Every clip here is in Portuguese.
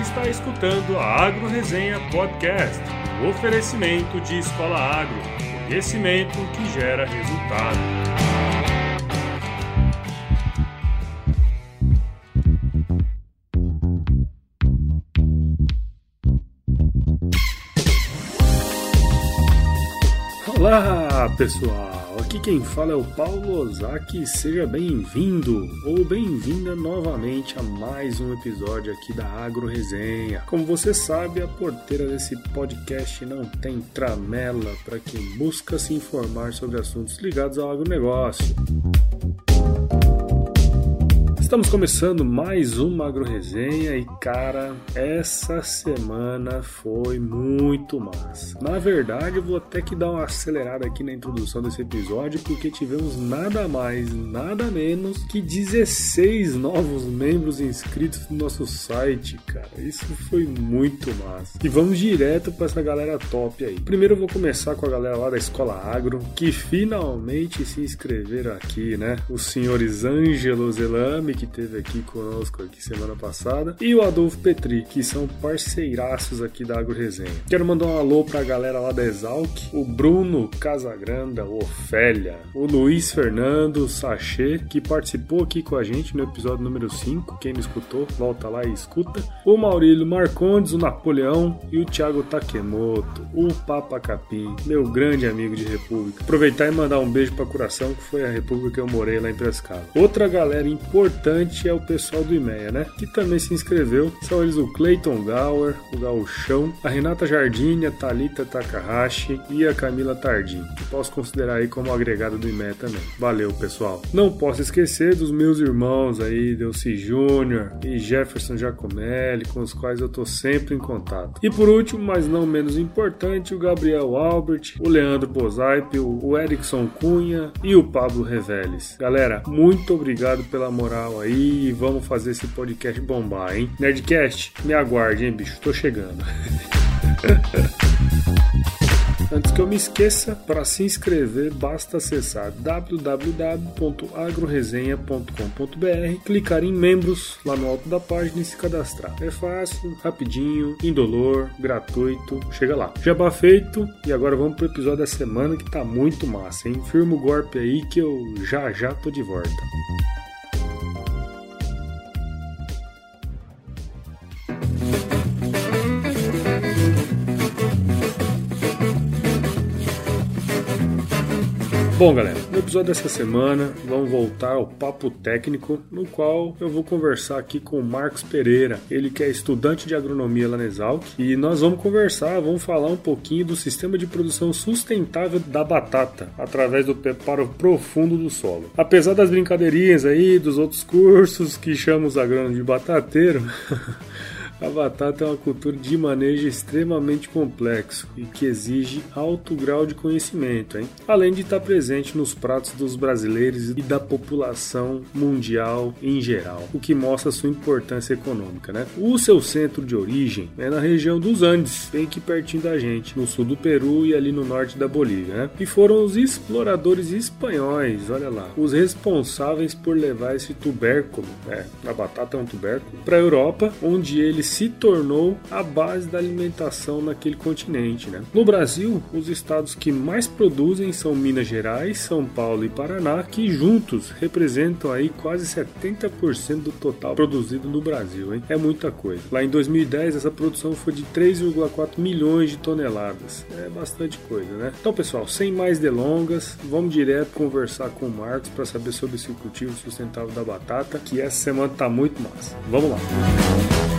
está escutando a Agro Resenha Podcast, um oferecimento de Escola Agro, conhecimento que gera resultado. Olá, pessoal! Aqui quem fala é o Paulo Ozaki, seja bem-vindo ou bem-vinda novamente a mais um episódio aqui da Agro Resenha. Como você sabe, a porteira desse podcast não tem tramela para quem busca se informar sobre assuntos ligados ao agronegócio. Estamos começando mais uma agroresenha e cara, essa semana foi muito massa. Na verdade, eu vou até que dar uma acelerada aqui na introdução desse episódio porque tivemos nada mais, nada menos que 16 novos membros inscritos no nosso site, cara. Isso foi muito massa. E vamos direto para essa galera top aí. Primeiro eu vou começar com a galera lá da Escola Agro que finalmente se inscreveram aqui, né? Os senhores Ângelo Zelame que teve aqui conosco aqui semana passada, e o Adolfo Petri, que são parceiraços aqui da Agro Resenha. Quero mandar um alô pra galera lá da Exalc, o Bruno Casagranda, o Ofélia, o Luiz Fernando Sachê, que participou aqui com a gente no episódio número 5. Quem não escutou, volta lá e escuta. O Maurílio Marcondes, o Napoleão e o Thiago Takemoto, o Papa Capim, meu grande amigo de República. Aproveitar e mandar um beijo pra Coração, que foi a República que eu morei lá em Piracicaba. Outra galera importante é o pessoal do IMEA, né? Que também se inscreveu. São eles o Clayton Gower, o Gauchão, a Renata Jardim, a Thalita Takahashi e a Camila Tardim, que posso considerar aí como agregada do IMEA também. Valeu, pessoal. Não posso esquecer dos meus irmãos aí, Delci Júnior e Jefferson Giacomelli, com os quais eu tô sempre em contato. E por último, mas não menos importante, o Gabriel Albert, o Leandro Bozaipe, o Erickson Cunha e o Pablo Reveles. Galera, muito obrigado pela moral aí e vamos fazer esse podcast bombar, hein? Nerdcast, me aguarde, hein, bicho? Tô chegando. Antes que eu me esqueça, para se inscrever basta acessar www.agroresenha.com.br, clicar em membros lá no alto da página e se cadastrar. É fácil, rapidinho, indolor, gratuito. Chega lá. Jabá feito e agora vamos pro episódio da semana que tá muito massa, hein? Firma o golpe aí que eu já já tô de volta. Bom, galera, no episódio dessa semana vamos voltar ao papo técnico, no qual eu vou conversar aqui com o Marcos Pereira, ele que é estudante de agronomia lá na Exalc, e nós vamos conversar, vamos falar um pouquinho do sistema de produção sustentável da batata através do preparo profundo do solo. Apesar das brincadeirinhas aí dos outros cursos que chamam os agrônomos de batateiro, A batata é uma cultura de manejo extremamente complexo e que exige alto grau de conhecimento, hein? além de estar presente nos pratos dos brasileiros e da população mundial em geral, o que mostra sua importância econômica. Né? O seu centro de origem é na região dos Andes, bem aqui pertinho da gente, no sul do Peru e ali no norte da Bolívia. Né? E foram os exploradores espanhóis, olha lá, os responsáveis por levar esse tubérculo, né? a batata é um tubérculo, para a Europa, onde ele se tornou a base da alimentação naquele continente. Né? No Brasil, os estados que mais produzem são Minas Gerais, São Paulo e Paraná, que juntos representam aí quase 70% do total produzido no Brasil. Hein? É muita coisa. Lá em 2010, essa produção foi de 3,4 milhões de toneladas. É bastante coisa, né? Então, pessoal, sem mais delongas, vamos direto conversar com o Marcos para saber sobre esse cultivo sustentável da batata, que essa semana tá muito massa. Vamos lá. Bom,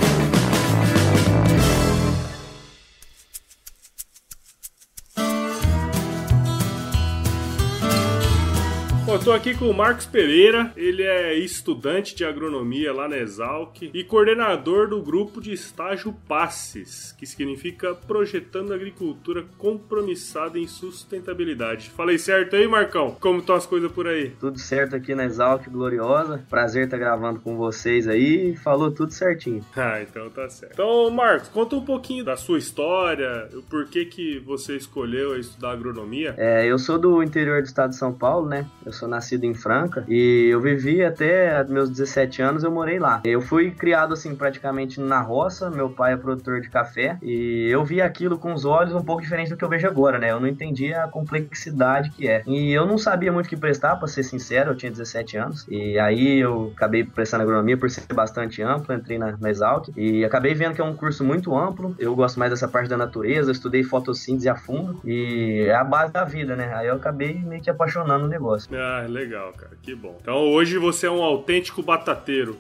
tô aqui com o Marcos Pereira, ele é estudante de agronomia lá na Exalc e coordenador do grupo de estágio PASSES, que significa Projetando Agricultura Compromissada em Sustentabilidade. Falei certo aí, Marcão? Como estão as coisas por aí? Tudo certo aqui na Exalc, gloriosa. Prazer estar gravando com vocês aí. Falou tudo certinho. Ah, então tá certo. Então, Marcos, conta um pouquinho da sua história, o porquê que você escolheu estudar agronomia. É, eu sou do interior do estado de São Paulo, né? Eu sou nascido em Franca e eu vivi até meus 17 anos, eu morei lá. Eu fui criado assim praticamente na roça, meu pai é produtor de café e eu vi aquilo com os olhos um pouco diferente do que eu vejo agora, né? Eu não entendia a complexidade que é. E eu não sabia muito o que prestar, para ser sincero, eu tinha 17 anos. E aí eu acabei prestando agronomia por ser bastante amplo, entrei na, na Exalc e acabei vendo que é um curso muito amplo. Eu gosto mais dessa parte da natureza, estudei fotossíntese a fundo e é a base da vida, né? Aí eu acabei meio que apaixonando no negócio. Ah, legal, cara, que bom. Então hoje você é um autêntico batateiro.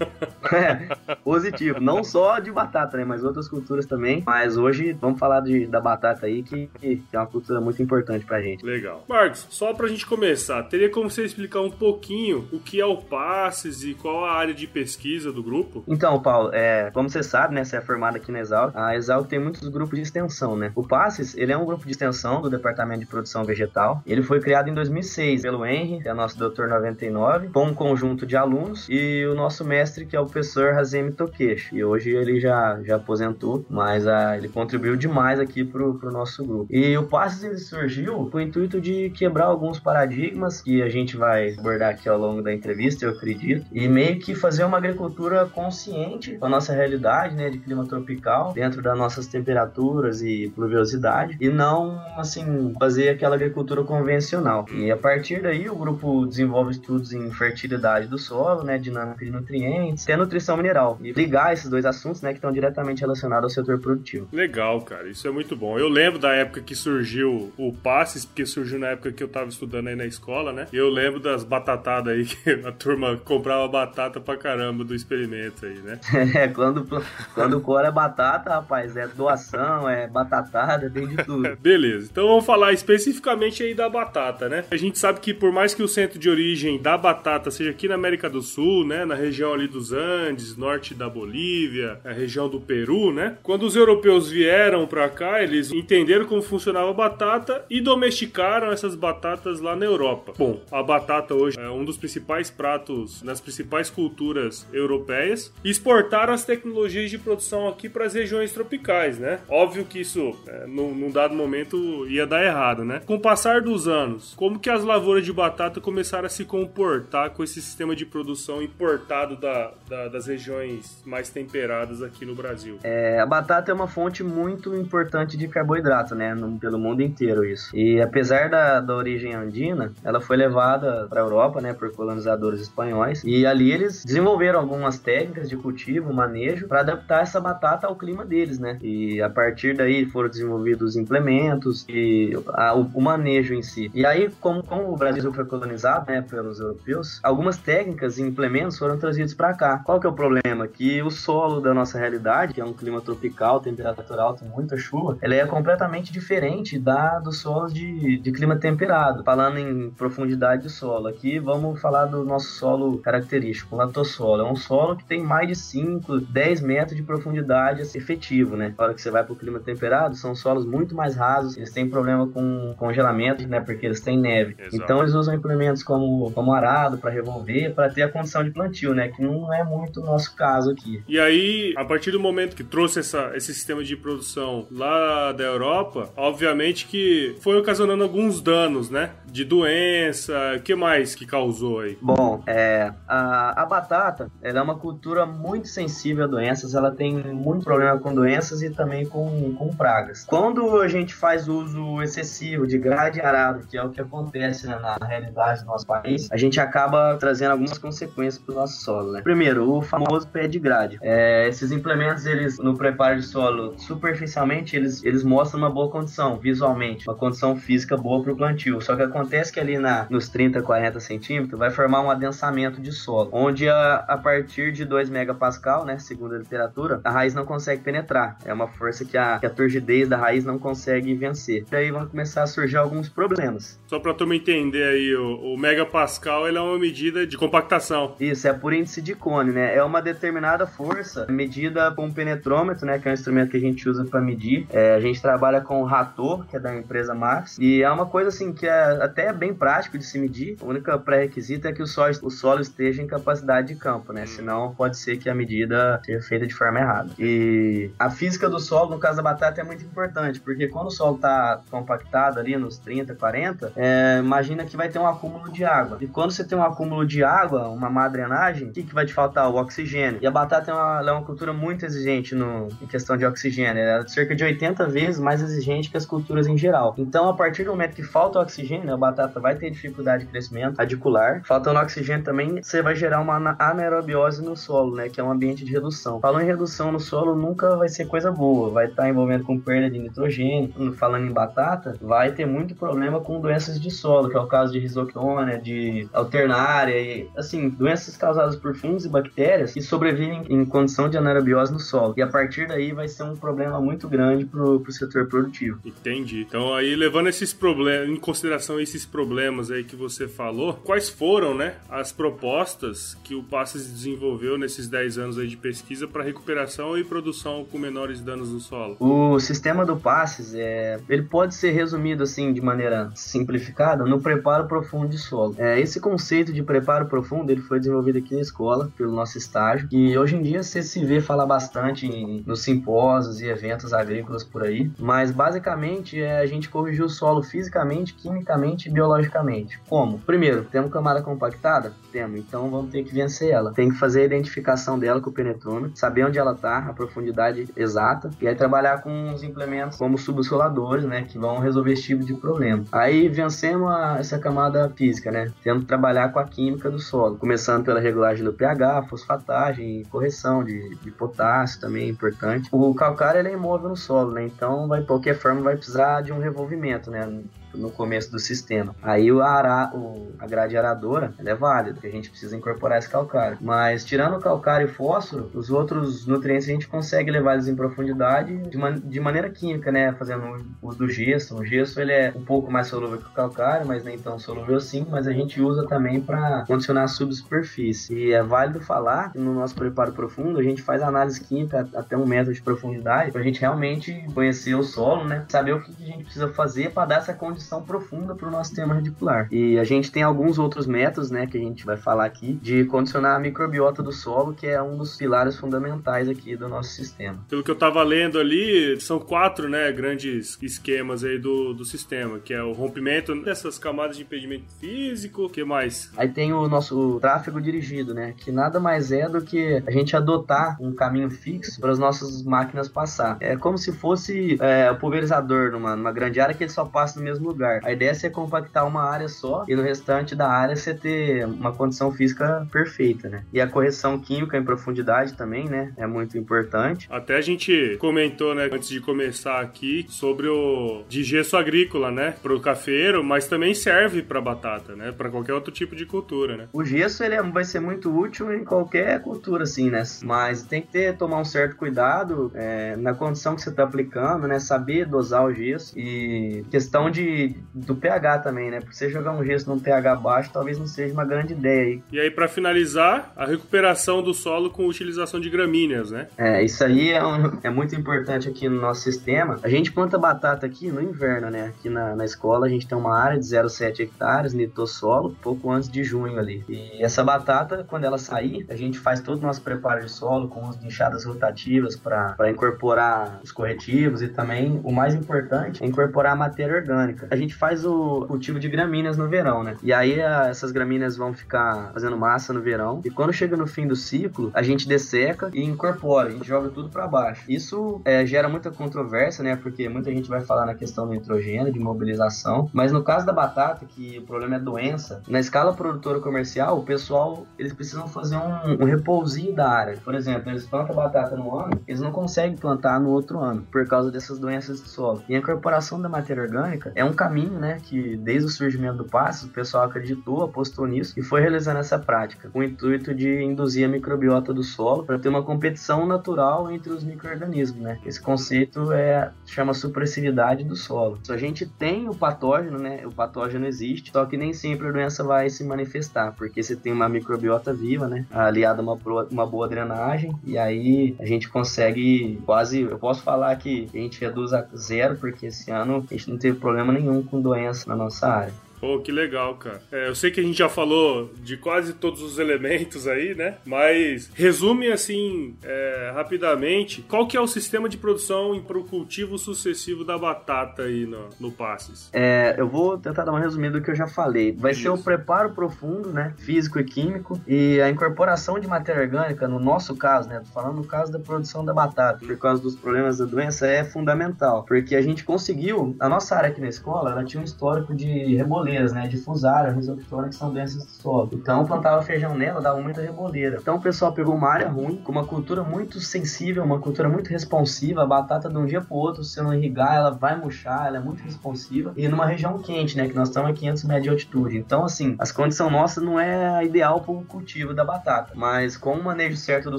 é, positivo. Não só de batata, né? Mas outras culturas também. Mas hoje vamos falar de, da batata aí, que, que é uma cultura muito importante pra gente. Legal. Marcos, só pra gente começar, teria como você explicar um pouquinho o que é o Passes e qual a área de pesquisa do grupo? Então, Paulo, é, como você sabe, né? Você é formado aqui na Exalc. A Exalc tem muitos grupos de extensão, né? O Passes, ele é um grupo de extensão do Departamento de Produção Vegetal. Ele foi criado em 2006 pelo Henry, que é nosso doutor 99, com um conjunto de alunos e o nosso mestre mestre, que é o professor Hazemi Tokeshi. E hoje ele já, já aposentou, mas ah, ele contribuiu demais aqui pro, pro nosso grupo. E o Passes ele surgiu com o intuito de quebrar alguns paradigmas que a gente vai abordar aqui ao longo da entrevista, eu acredito, e meio que fazer uma agricultura consciente com a nossa realidade, né, de clima tropical, dentro das nossas temperaturas e pluviosidade, e não, assim, fazer aquela agricultura convencional. E a partir daí o grupo desenvolve estudos em fertilidade do solo, né, dinâmica de nutrientes, nutrientes e a nutrição mineral. E ligar esses dois assuntos, né, que estão diretamente relacionados ao setor produtivo. Legal, cara. Isso é muito bom. Eu lembro da época que surgiu o Passes, porque surgiu na época que eu tava estudando aí na escola, né? E eu lembro das batatadas aí, que a turma comprava batata pra caramba do experimento aí, né? é, quando, quando o cor é batata, rapaz, é doação, é batatada, tem de tudo. Beleza. Então vamos falar especificamente aí da batata, né? A gente sabe que por mais que o centro de origem da batata seja aqui na América do Sul, né? Na região ali dos Andes, norte da Bolívia, a região do Peru, né? Quando os europeus vieram para cá, eles entenderam como funcionava a batata e domesticaram essas batatas lá na Europa. Bom, a batata hoje é um dos principais pratos nas principais culturas europeias exportaram as tecnologias de produção aqui para as regiões tropicais, né? Óbvio que isso, é, num, num dado momento, ia dar errado, né? Com o passar dos anos, como que as lavouras de batata começaram a se comportar com esse sistema de produção importado da da, das regiões mais temperadas aqui no Brasil? É, a batata é uma fonte muito importante de carboidrato, né? No, pelo mundo inteiro isso. E apesar da, da origem andina, ela foi levada para a Europa, né? Por colonizadores espanhóis. E ali eles desenvolveram algumas técnicas de cultivo, manejo, para adaptar essa batata ao clima deles, né? E a partir daí foram desenvolvidos implementos e a, o, o, manejo em si. E aí, como, como o Brasil foi colonizado, né? Pelos europeus, algumas técnicas e implementos foram trazidos para cá. Qual que é o problema? Que o solo da nossa realidade, que é um clima tropical, temperatura alta muita chuva, ela é completamente diferente da do solo de, de clima temperado. Falando em profundidade de solo, aqui vamos falar do nosso solo característico, o latossolo. É um solo que tem mais de 5, 10 metros de profundidade efetivo, né? Na hora que você vai para o clima temperado, são solos muito mais rasos, eles têm problema com congelamento, né? Porque eles têm neve. Exato. Então eles usam implementos como, como arado para revolver, para ter a condição de plantio, né? Que não é muito o nosso caso aqui. E aí, a partir do momento que trouxe essa, esse sistema de produção lá da Europa, obviamente que foi ocasionando alguns danos, né? De doença, o que mais que causou aí? Bom, é, a, a batata, ela é uma cultura muito sensível a doenças, ela tem muito problema com doenças e também com, com pragas. Quando a gente faz uso excessivo de grade arado, que é o que acontece né, na realidade do nosso país, a gente acaba trazendo algumas consequências para o nosso solo, né? Primeiro, o famoso pé de grade. É, esses implementos, eles no preparo de solo, superficialmente, eles, eles mostram uma boa condição, visualmente, uma condição física boa para o plantio. Só que acontece que ali na, nos 30, 40 centímetros vai formar um adensamento de solo, onde a, a partir de 2 megapascal, né, segundo a literatura, a raiz não consegue penetrar. É uma força que a, que a turgidez da raiz não consegue vencer. Daí vão começar a surgir alguns problemas. Só para tu me entender aí, o, o megapascal ele é uma medida de compactação. Isso, é por índice de de cone, né? É uma determinada força medida com um penetrômetro, né? Que é um instrumento que a gente usa para medir. É, a gente trabalha com o Rator, que é da empresa Max, e é uma coisa assim que é até bem prático de se medir. O único pré-requisito é que o solo, o solo esteja em capacidade de campo, né? Senão pode ser que a medida seja feita de forma errada. E a física do solo, no caso da batata, é muito importante, porque quando o solo está compactado ali nos 30, 40, é, imagina que vai ter um acúmulo de água. E quando você tem um acúmulo de água, uma má drenagem, o que, que vai te faltar? O oxigênio. E a batata é uma, é uma cultura muito exigente no, em questão de oxigênio. Ela é cerca de 80 vezes mais exigente que as culturas em geral. Então, a partir do momento que falta oxigênio, a batata vai ter dificuldade de crescimento radicular. Faltando oxigênio também, você vai gerar uma anaerobiose no solo, né? Que é um ambiente de redução. Falando em redução no solo, nunca vai ser coisa boa. Vai estar envolvendo com perda de nitrogênio. Falando em batata, vai ter muito problema com doenças de solo, que é o caso de risoctônia, de alternária e, assim, doenças causadas por fungos e bactérias que sobrevivem em condição de anaerobiose no solo. E a partir daí vai ser um problema muito grande pro, pro setor produtivo. Entendi. Então aí, levando esses problemas, em consideração esses problemas aí que você falou, quais foram, né, as propostas que o Passes desenvolveu nesses 10 anos aí de pesquisa para recuperação e produção com menores danos no solo? O sistema do Passes, é, ele pode ser resumido assim de maneira simplificada no preparo profundo de solo. É, esse conceito de preparo profundo, ele foi desenvolvido aqui na escola pelo nosso estágio e hoje em dia você se vê falar bastante em, nos simpósios e eventos agrícolas por aí, mas basicamente é a gente corrigir o solo fisicamente, quimicamente e biologicamente. Como? Primeiro, temos camada compactada? Temos, então vamos ter que vencer ela. Tem que fazer a identificação dela com o penetrômetro, saber onde ela está, a profundidade exata, e aí trabalhar com os implementos como subsoladores, né, que vão resolver esse tipo de problema. Aí vencemos a, essa camada física, né, tendo que trabalhar com a química do solo, começando pela regulagem do pH, fosfatagem, correção de, de potássio também é importante. O calcário é imóvel no solo, né, então de qualquer forma vai precisar de um revolvimento, né, no começo do sistema. Aí o, ara, o, a grade aradora é válida, porque a gente precisa incorporar esse calcário. Mas tirando o calcário e fósforo, os outros nutrientes a gente consegue levar eles em profundidade de, man, de maneira química, né? Fazendo o do gesso. O gesso ele é um pouco mais solúvel que o calcário, mas nem tão solúvel assim, mas a gente usa também para condicionar a subsuperfície. E é válido falar que no nosso preparo profundo a gente faz análise química até um metro de profundidade para a gente realmente conhecer o solo, né? Saber o que a gente precisa fazer para dar essa condição profunda para o nosso sistema radicular. E a gente tem alguns outros métodos, né, que a gente vai falar aqui, de condicionar a microbiota do solo, que é um dos pilares fundamentais aqui do nosso sistema. Pelo que eu estava lendo ali, são quatro, né, grandes esquemas aí do, do sistema, que é o rompimento dessas camadas de impedimento físico, o que mais? Aí tem o nosso tráfego dirigido, né, que nada mais é do que a gente adotar um caminho fixo para as nossas máquinas passar. É como se fosse é, o pulverizador numa, numa grande área que ele só passa no mesmo lugar. A ideia é você compactar uma área só e no restante da área você ter uma condição física perfeita, né? E a correção química em profundidade também, né? É muito importante. Até a gente comentou, né, antes de começar aqui, sobre o de gesso agrícola, né? Pro cafeiro, mas também serve para batata, né? Para qualquer outro tipo de cultura, né? O gesso ele é, vai ser muito útil em qualquer cultura, assim, né? Mas tem que ter, tomar um certo cuidado é, na condição que você está aplicando, né? Saber dosar o gesso e questão de do pH também, né? Porque você jogar um gesso num pH baixo talvez não seja uma grande ideia aí. E aí, para finalizar, a recuperação do solo com utilização de gramíneas, né? É, isso aí é, um, é muito importante aqui no nosso sistema. A gente planta batata aqui no inverno, né? Aqui na, na escola a gente tem uma área de 0,7 hectares, nitossolo, pouco antes de junho ali. E essa batata, quando ela sair, a gente faz todo o nosso preparo de solo com as enxadas rotativas para incorporar os corretivos e também, o mais importante, é incorporar a matéria orgânica a gente faz o cultivo de gramíneas no verão, né? E aí a, essas gramíneas vão ficar fazendo massa no verão. E quando chega no fim do ciclo, a gente desseca e incorpora, a gente joga tudo para baixo. Isso é, gera muita controvérsia, né? Porque muita gente vai falar na questão do nitrogênio, de mobilização. Mas no caso da batata, que o problema é doença, na escala produtora comercial, o pessoal eles precisam fazer um, um repousinho da área. Por exemplo, eles plantam batata no ano, eles não conseguem plantar no outro ano por causa dessas doenças do solo. E a incorporação da matéria orgânica é um caminho, né, que desde o surgimento do passe, o pessoal acreditou, apostou nisso e foi realizando essa prática, com o intuito de induzir a microbiota do solo para ter uma competição natural entre os micro-organismos, né? Esse conceito é chama supressividade do solo. Se a gente tem o patógeno, né, o patógeno existe, só que nem sempre a doença vai se manifestar, porque você tem uma microbiota viva, né, aliada a uma, uma boa drenagem, e aí a gente consegue quase, eu posso falar que a gente reduz a zero, porque esse ano a gente não teve problema nenhum com doença na nossa área. Pô, que legal, cara. É, eu sei que a gente já falou de quase todos os elementos aí, né? Mas resume assim, é, rapidamente, qual que é o sistema de produção para o cultivo sucessivo da batata aí no, no Passes? É, eu vou tentar dar uma resumida do que eu já falei. Vai Isso. ser o preparo profundo, né? Físico e químico e a incorporação de matéria orgânica, no nosso caso, né? Tô falando no caso da produção da batata, por causa dos problemas da doença, é fundamental. Porque a gente conseguiu, a nossa área aqui na escola, ela tinha um histórico de reboleiro reboleiras, né? De fusara, risoptona, que são doenças do solo. Então, plantava feijão nela, dava muita reboleira. Então, o pessoal pegou uma área ruim, com uma cultura muito sensível, uma cultura muito responsiva. A batata, de um dia pro outro, se não irrigar, ela vai murchar, ela é muito responsiva. E numa região quente, né? Que nós estamos a 500 metros de altitude. Então, assim, as condições nossas não é ideal para o cultivo da batata. Mas com o manejo certo do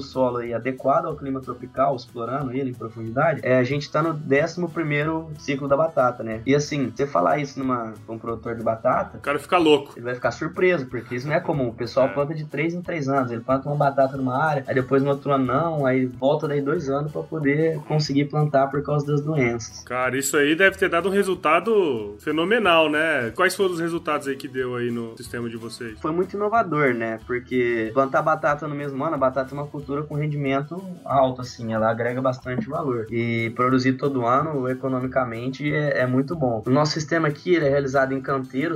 solo e adequado ao clima tropical, explorando ele em profundidade, é, a gente está no 11 primeiro ciclo da batata, né? E assim, você falar isso numa, um produtor de batata, batata. O cara fica louco. Ele vai ficar surpreso, porque isso não é comum. O pessoal é. planta de 3 em 3 anos. Ele planta uma batata numa área, aí depois no outro ano não, aí volta daí dois anos para poder conseguir plantar por causa das doenças. Cara, isso aí deve ter dado um resultado fenomenal, né? Quais foram os resultados aí que deu aí no sistema de vocês? Foi muito inovador, né? Porque plantar batata no mesmo ano, a batata é uma cultura com rendimento alto, assim, ela agrega bastante valor. E produzir todo ano, economicamente, é, é muito bom. O nosso sistema aqui ele é realizado em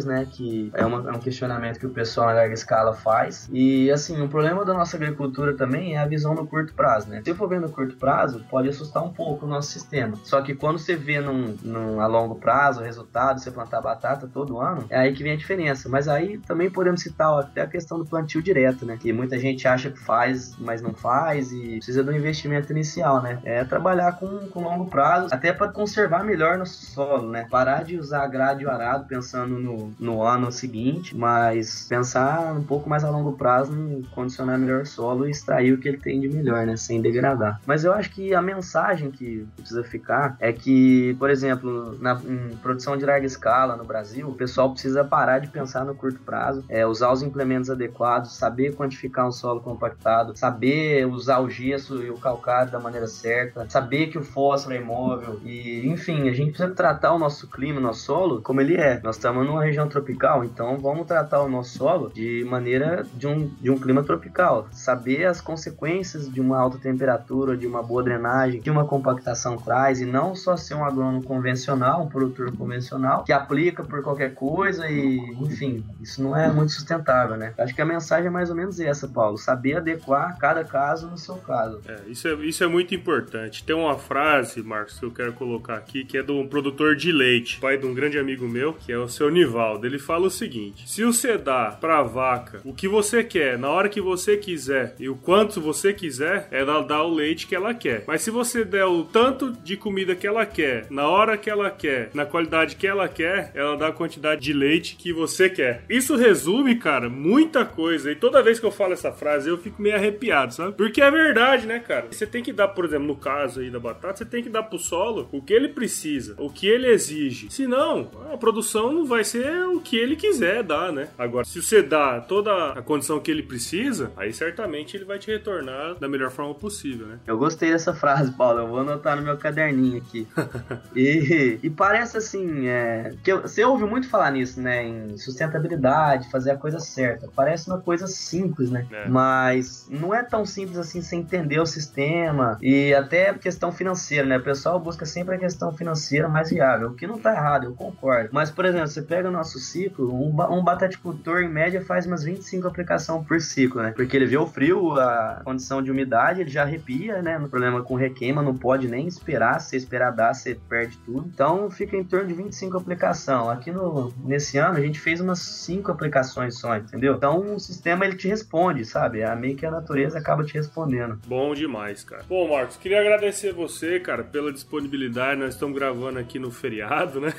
né? Que é, uma, é, um questionamento que o pessoal na larga escala faz. E assim, o problema da nossa agricultura também é a visão no curto prazo, né? Se for ver no curto prazo, pode assustar um pouco o nosso sistema. Só que quando você vê num, num, a longo prazo o resultado, você plantar batata todo ano, é aí que vem a diferença. Mas aí também podemos citar ó, até a questão do plantio direto, né? Que muita gente acha que faz, mas não faz e precisa do investimento inicial, né? É trabalhar com, com longo prazo, até para conservar melhor no solo, né? Parar de usar grade arado pensando no, no, ano seguinte, mas pensar um pouco mais a longo prazo em condicionar melhor o solo e extrair o que ele tem de melhor, né, sem degradar. Mas eu acho que a mensagem que precisa ficar é que, por exemplo, na produção de larga escala no Brasil, o pessoal precisa parar de pensar no curto prazo, é, usar os implementos adequados, saber quantificar um solo compactado, saber usar o gesso e o calcário da maneira certa, saber que o fósforo é imóvel e, enfim, a gente precisa tratar o nosso clima, nosso solo como ele é. Nós estamos numa região tropical, então vamos tratar o nosso solo de maneira de um, de um clima tropical. Saber as consequências de uma alta temperatura, de uma boa drenagem, que uma compactação traz, e não só ser um agrônomo convencional, um produtor convencional, que aplica por qualquer coisa e, enfim, isso não é muito sustentável, né? Acho que a mensagem é mais ou menos essa, Paulo. Saber adequar cada caso no seu caso. É, isso, é, isso é muito importante. Tem uma frase, Marcos, que eu quero colocar aqui, que é um produtor de leite, pai de um grande amigo meu, que é o seu Nival. Ele fala o seguinte: se você dá pra vaca o que você quer, na hora que você quiser e o quanto você quiser, ela dá o leite que ela quer. Mas se você der o tanto de comida que ela quer, na hora que ela quer, na qualidade que ela quer, ela dá a quantidade de leite que você quer. Isso resume, cara, muita coisa. E toda vez que eu falo essa frase, eu fico meio arrepiado, sabe? Porque é verdade, né, cara? Você tem que dar, por exemplo, no caso aí da batata, você tem que dar pro solo o que ele precisa, o que ele exige. Senão, a produção não vai ser o que ele quiser dar, né? Agora, se você dá toda a condição que ele precisa, aí certamente ele vai te retornar da melhor forma possível, né? Eu gostei dessa frase, Paulo. Eu vou anotar no meu caderninho aqui. e, e, parece assim, é, que eu, você ouve muito falar nisso, né? Em sustentabilidade, fazer a coisa certa. Parece uma coisa simples, né? É. Mas não é tão simples assim sem entender o sistema e até a questão financeira, né? O pessoal busca sempre a questão financeira mais viável, o que não tá errado, eu concordo. Mas, por exemplo, você pega nosso ciclo, um, um bataticultor em média faz umas 25 aplicações por ciclo, né? Porque ele vê o frio, a condição de umidade, ele já arrepia, né? No problema com requeima, não pode nem esperar. Se esperar dar, você perde tudo. Então fica em torno de 25 aplicações. Aqui no, nesse ano a gente fez umas 5 aplicações só, entendeu? Então o sistema ele te responde, sabe? É meio que a natureza acaba te respondendo. Bom demais, cara. Bom, Marcos, queria agradecer você, cara, pela disponibilidade. Nós estamos gravando aqui no feriado, né?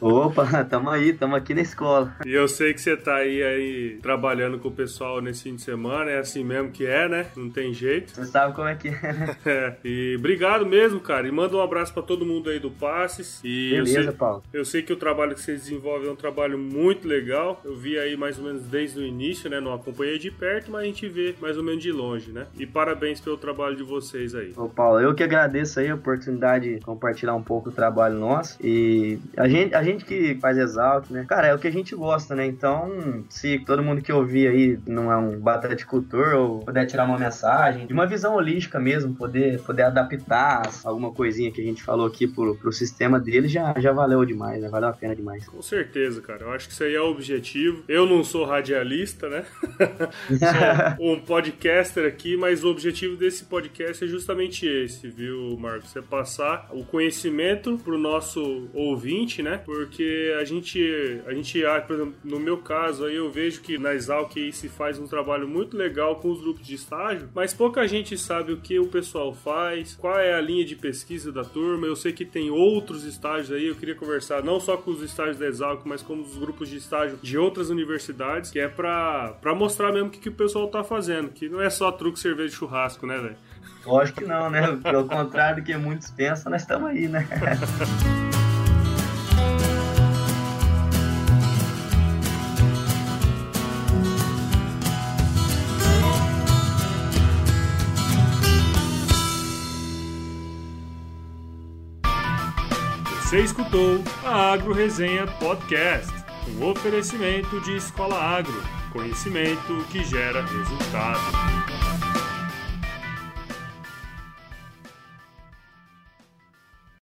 Opa, tamo aí, tamo aqui na escola. E eu sei que você tá aí, aí trabalhando com o pessoal nesse fim de semana, é assim mesmo que é, né? Não tem jeito. Você sabe como é que é. né? É, e obrigado mesmo, cara. E manda um abraço pra todo mundo aí do Passes. E Beleza, eu sei, Paulo. eu sei que o trabalho que vocês desenvolvem é um trabalho muito legal. Eu vi aí mais ou menos desde o início, né? Não acompanhei de perto, mas a gente vê mais ou menos de longe, né? E parabéns pelo trabalho de vocês aí. Ô Paulo, eu que agradeço aí a oportunidade de compartilhar um pouco do trabalho nosso. E a gente, a gente que faz Exalc, né? Cara, é o que a gente gosta, né? Então, se todo mundo que ouvir aí não é um bataticultor ou puder tirar uma mensagem, de uma visão holística mesmo, poder, poder adaptar alguma coisinha que a gente falou aqui pro, pro sistema dele, já, já valeu demais, né? Valeu a pena demais. Com certeza, cara. Eu acho que isso aí é o objetivo. Eu não sou radialista, né? sou um podcaster aqui, mas o objetivo desse podcast é justamente esse, viu, Marcos? É passar o conhecimento pro nosso ouvinte, né? Porque a gente, a gente, ah, por exemplo, no meu caso aí, eu vejo que na Exalc se faz um trabalho muito legal com os grupos de estágio, mas pouca gente sabe o que o pessoal faz, qual é a linha de pesquisa da turma. Eu sei que tem outros estágios aí, eu queria conversar não só com os estágios da Exalc, mas com os grupos de estágio de outras universidades, que é pra, pra mostrar mesmo o que, que o pessoal tá fazendo, que não é só truque, cerveja e churrasco, né, velho? Lógico que não, né? Pelo contrário do que muitos pensam, nós estamos aí, né? Você escutou a Agro Resenha Podcast, um oferecimento de Escola Agro, conhecimento que gera resultado.